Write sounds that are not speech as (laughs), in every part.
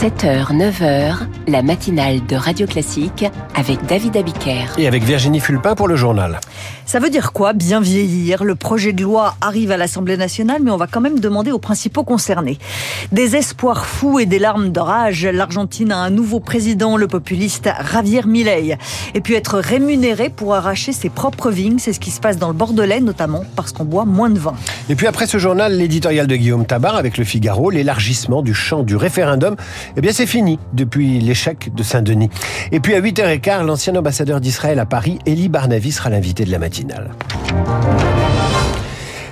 7h, 9h, la matinale de Radio Classique avec David Abiker. Et avec Virginie Fulpin pour le journal. Ça veut dire quoi, bien vieillir? Le projet de loi arrive à l'Assemblée nationale, mais on va quand même demander aux principaux concernés. Des espoirs fous et des larmes de rage, l'Argentine a un nouveau président, le populiste Javier Milei. Et puis être rémunéré pour arracher ses propres vignes, c'est ce qui se passe dans le Bordelais, notamment parce qu'on boit moins de vin. Et puis après ce journal, l'éditorial de Guillaume Tabar avec le Figaro, l'élargissement du champ du référendum, eh bien c'est fini depuis l'échec de Saint-Denis. Et puis à 8h15, l'ancien ambassadeur d'Israël à Paris, Elie Barnavi, sera l'invité de la matinale.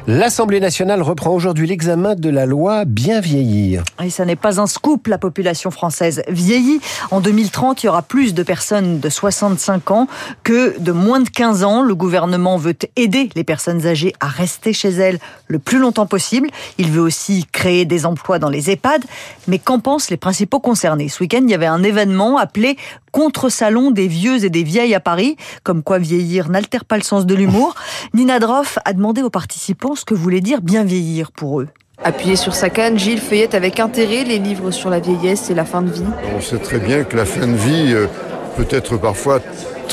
L'Assemblée nationale reprend aujourd'hui l'examen de la loi Bien vieillir. Et ça n'est pas un scoop, la population française vieillit. En 2030, il y aura plus de personnes de 65 ans que de moins de 15 ans. Le gouvernement veut aider les personnes âgées à rester chez elles le plus longtemps possible. Il veut aussi créer des emplois dans les EHPAD. Mais qu'en pensent les principaux concernés? Ce week-end, il y avait un événement appelé contre-salon des vieux et des vieilles à Paris, comme quoi vieillir n'altère pas le sens de l'humour. (laughs) Nina Droff a demandé aux participants ce que voulait dire bien vieillir pour eux. Appuyé sur sa canne, Gilles feuillette avec intérêt les livres sur la vieillesse et la fin de vie. On sait très bien que la fin de vie euh, peut être parfois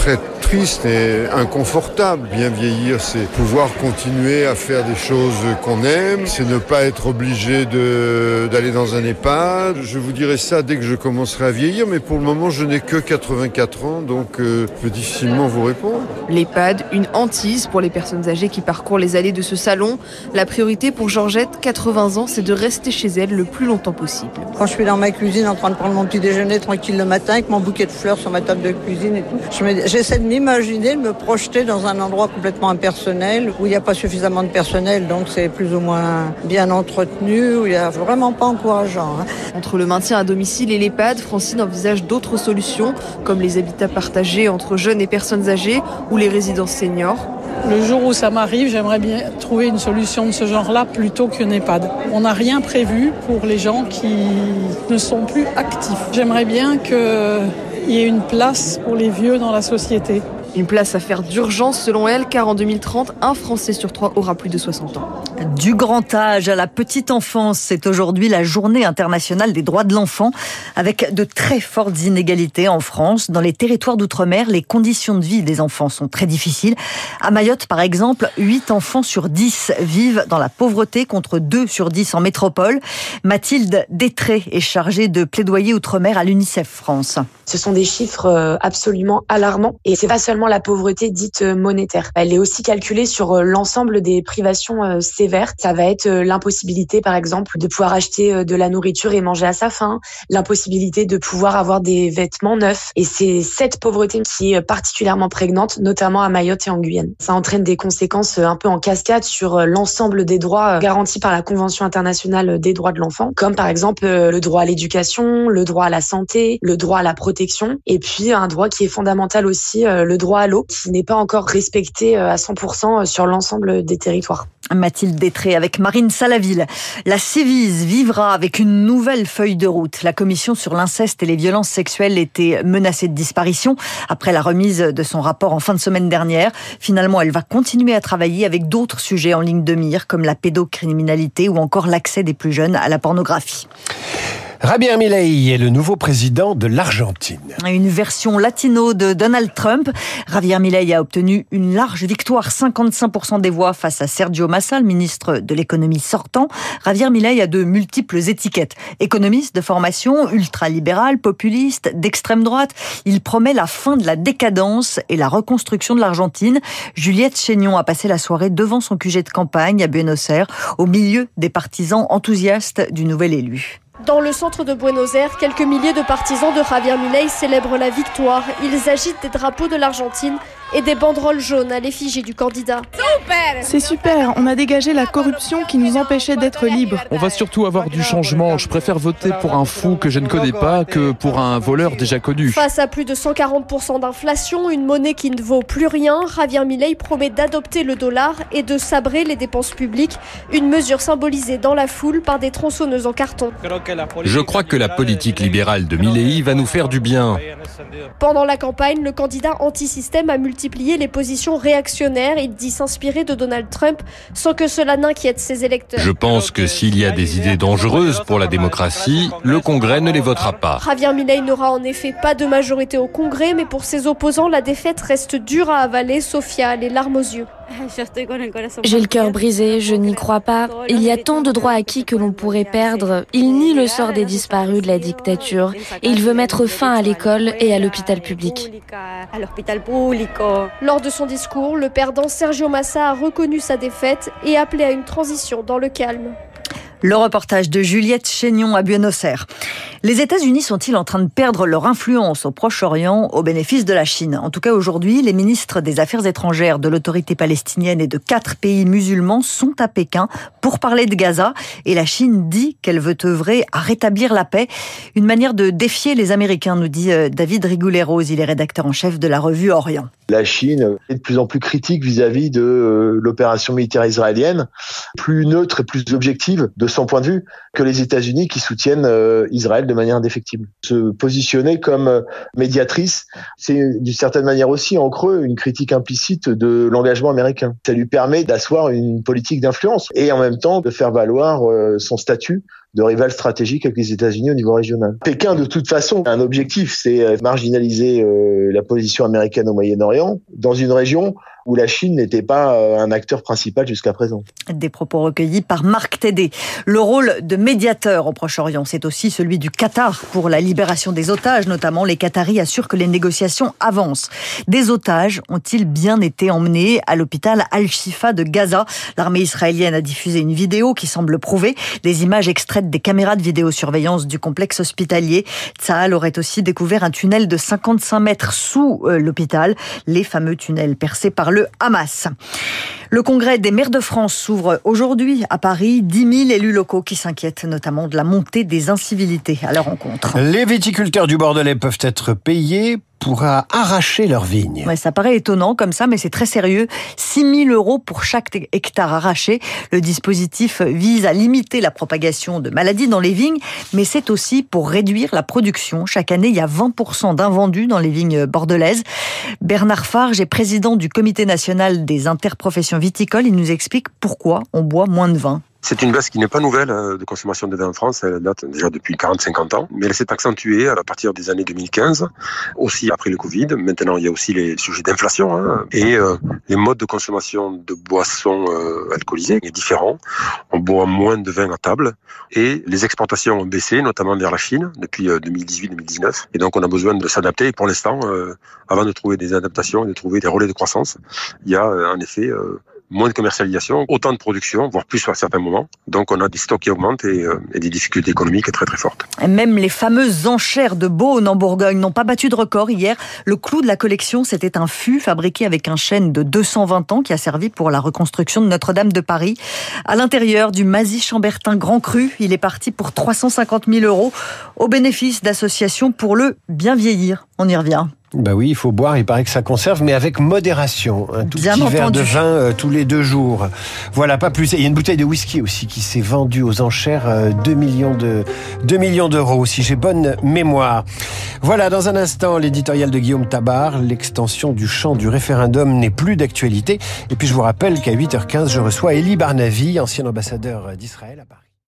très triste et inconfortable. Bien vieillir, c'est pouvoir continuer à faire des choses qu'on aime, c'est ne pas être obligé d'aller dans un EHPAD. Je vous dirai ça dès que je commencerai à vieillir, mais pour le moment, je n'ai que 84 ans, donc euh, je peux difficilement vous répondre. L'EHPAD, une hantise pour les personnes âgées qui parcourent les allées de ce salon. La priorité pour Georgette, 80 ans, c'est de rester chez elle le plus longtemps possible. Quand je suis dans ma cuisine en train de prendre mon petit déjeuner tranquille le matin avec mon bouquet de fleurs sur ma table de cuisine et tout, j'essaie de m'imaginer, de me projeter dans un endroit complètement impersonnel, où il n'y a pas suffisamment de personnel, donc c'est plus ou moins bien entretenu, où il n'y a vraiment pas encourageant. Hein. Entre le maintien à domicile et l'EHPAD, Francine envisage d'autres solutions, comme les habitats partagés entre jeunes et personnes âgées ou les résidences seniors. Le jour où ça m'arrive, j'aimerais bien trouver une solution de ce genre-là plutôt qu'une EHPAD. On n'a rien prévu pour les gens qui ne sont plus actifs. J'aimerais bien que y ait une place pour les vieux dans la société. Une place à faire d'urgence selon elle, car en 2030, un Français sur trois aura plus de 60 ans. Du grand âge à la petite enfance, c'est aujourd'hui la journée internationale des droits de l'enfant, avec de très fortes inégalités en France. Dans les territoires d'outre-mer, les conditions de vie des enfants sont très difficiles. À Mayotte, par exemple, 8 enfants sur 10 vivent dans la pauvreté contre 2 sur 10 en métropole. Mathilde Détré est chargée de plaidoyer outre-mer à l'UNICEF France. Ce sont des chiffres euh, absolument alarmants et c'est pas seulement la pauvreté dite euh, monétaire. Elle est aussi calculée sur euh, l'ensemble des privations euh, sévères. Ça va être l'impossibilité, par exemple, de pouvoir acheter de la nourriture et manger à sa faim, l'impossibilité de pouvoir avoir des vêtements neufs. Et c'est cette pauvreté qui est particulièrement prégnante, notamment à Mayotte et en Guyane. Ça entraîne des conséquences un peu en cascade sur l'ensemble des droits garantis par la Convention internationale des droits de l'enfant, comme par exemple le droit à l'éducation, le droit à la santé, le droit à la protection, et puis un droit qui est fondamental aussi, le droit à l'eau qui n'est pas encore respecté euh, à 100% euh, sur l'ensemble des territoires. Mathilde Détré avec Marine Salaville. La Civise vivra avec une nouvelle feuille de route. La commission sur l'inceste et les violences sexuelles était menacée de disparition après la remise de son rapport en fin de semaine dernière. Finalement, elle va continuer à travailler avec d'autres sujets en ligne de mire comme la pédocriminalité ou encore l'accès des plus jeunes à la pornographie. Javier Milei est le nouveau président de l'Argentine. Une version latino de Donald Trump. Javier Milei a obtenu une large victoire, 55% des voix face à Sergio Massa, le ministre de l'économie sortant. Javier Milei a de multiples étiquettes. Économiste de formation, ultralibéral, populiste, d'extrême droite. Il promet la fin de la décadence et la reconstruction de l'Argentine. Juliette Chénion a passé la soirée devant son QG de campagne à Buenos Aires, au milieu des partisans enthousiastes du nouvel élu. Dans le centre de Buenos Aires, quelques milliers de partisans de Javier Milei célèbrent la victoire. Ils agitent des drapeaux de l'Argentine et des banderoles jaunes à l'effigie du candidat. C'est super, on a dégagé la corruption qui nous empêchait d'être libres. On va surtout avoir du changement. Je préfère voter pour un fou que je ne connais pas que pour un voleur déjà connu. Face à plus de 140% d'inflation, une monnaie qui ne vaut plus rien, Javier Milei promet d'adopter le dollar et de sabrer les dépenses publiques, une mesure symbolisée dans la foule par des tronçonneuses en carton. Je crois que la politique libérale de Milley va nous faire du bien. Pendant la campagne, le candidat anti-système a multiplié les positions réactionnaires. Il dit s'inspirer de Donald Trump sans que cela n'inquiète ses électeurs. Je pense que s'il y a des idées dangereuses pour la démocratie, le Congrès ne les votera pas. Javier Milei n'aura en effet pas de majorité au Congrès, mais pour ses opposants, la défaite reste dure à avaler. Sophia a les larmes aux yeux. J'ai le cœur brisé, je n'y crois pas. Il y a tant de droits acquis que l'on pourrait perdre. Il nie le sort des disparus de la dictature et il veut mettre fin à l'école et à l'hôpital public. Lors de son discours, le perdant Sergio Massa a reconnu sa défaite et appelé à une transition dans le calme. Le reportage de Juliette Chénion à Buenos Aires. Les États-Unis sont-ils en train de perdre leur influence au Proche-Orient au bénéfice de la Chine? En tout cas, aujourd'hui, les ministres des Affaires étrangères de l'autorité palestinienne et de quatre pays musulmans sont à Pékin pour parler de Gaza et la Chine dit qu'elle veut œuvrer à rétablir la paix. Une manière de défier les Américains, nous dit euh, David Rigouleros, il est rédacteur en chef de la revue Orient. La Chine est de plus en plus critique vis-à-vis de euh, l'opération militaire israélienne, plus neutre et plus objective de son point de vue que les États-Unis qui soutiennent euh, Israël manière indéfectible. Se positionner comme euh, médiatrice, c'est d'une certaine manière aussi en creux une critique implicite de l'engagement américain. Ça lui permet d'asseoir une politique d'influence et en même temps de faire valoir son statut de rival stratégique avec les États-Unis au niveau régional. Pékin, de toute façon, a un objectif, c'est marginaliser la position américaine au Moyen-Orient dans une région où la Chine n'était pas euh, un acteur principal jusqu'à présent. Des propos recueillis par Marc Tédé. Le rôle de médiateur au Proche-Orient, c'est aussi celui du Qatar pour la libération des otages, notamment les Qataris assurent que les négociations avancent. Des otages ont-ils bien été emmenés à l'hôpital Al-Shifa de Gaza? L'armée israélienne a diffusé une vidéo qui semble prouver des images des caméras de vidéosurveillance du complexe hospitalier. Tsahal aurait aussi découvert un tunnel de 55 mètres sous euh, l'hôpital, les fameux tunnels percés par le Hamas. Le congrès des maires de France s'ouvre aujourd'hui à Paris. 10 000 élus locaux qui s'inquiètent notamment de la montée des incivilités à leur rencontre. Les viticulteurs du Bordelais peuvent être payés pourra arracher leurs vignes. Ouais, ça paraît étonnant comme ça, mais c'est très sérieux. 6 000 euros pour chaque hectare arraché. Le dispositif vise à limiter la propagation de maladies dans les vignes, mais c'est aussi pour réduire la production. Chaque année, il y a 20% d'invendus dans les vignes bordelaises. Bernard Farge est président du comité national des interprofessions viticoles. Il nous explique pourquoi on boit moins de vin. C'est une baisse qui n'est pas nouvelle euh, de consommation de vin en France. Elle date déjà depuis 40-50 ans. Mais elle s'est accentuée à partir des années 2015, aussi après le Covid. Maintenant, il y a aussi les sujets d'inflation hein, et euh, les modes de consommation de boissons euh, alcoolisées est différent. On boit moins de vin à table et les exportations ont baissé, notamment vers la Chine depuis 2018-2019. Et donc, on a besoin de s'adapter. Et pour l'instant, avant de trouver des adaptations et de trouver des relais de croissance, il y a en effet moins de commercialisation, autant de production, voire plus à certains moments. Donc on a des stocks qui augmentent et, euh, des difficultés économiques très très fortes. Même les fameuses enchères de Beaune en Bourgogne n'ont pas battu de record hier. Le clou de la collection, c'était un fût fabriqué avec un chêne de 220 ans qui a servi pour la reconstruction de Notre-Dame de Paris. À l'intérieur du Mazy Chambertin Grand Cru, il est parti pour 350 000 euros au bénéfice d'associations pour le bien vieillir. On y revient. Bah oui, il faut boire, il paraît que ça conserve, mais avec modération. Un tout petit verre de vin euh, tous les deux jours. Voilà, pas plus. il y a une bouteille de whisky aussi qui s'est vendue aux enchères 2 euh, millions de 2 millions d'euros, si j'ai bonne mémoire. Voilà, dans un instant, l'éditorial de Guillaume Tabar, l'extension du champ du référendum n'est plus d'actualité. Et puis je vous rappelle qu'à 8h15, je reçois Elie Barnavi, ancien ambassadeur d'Israël à Paris.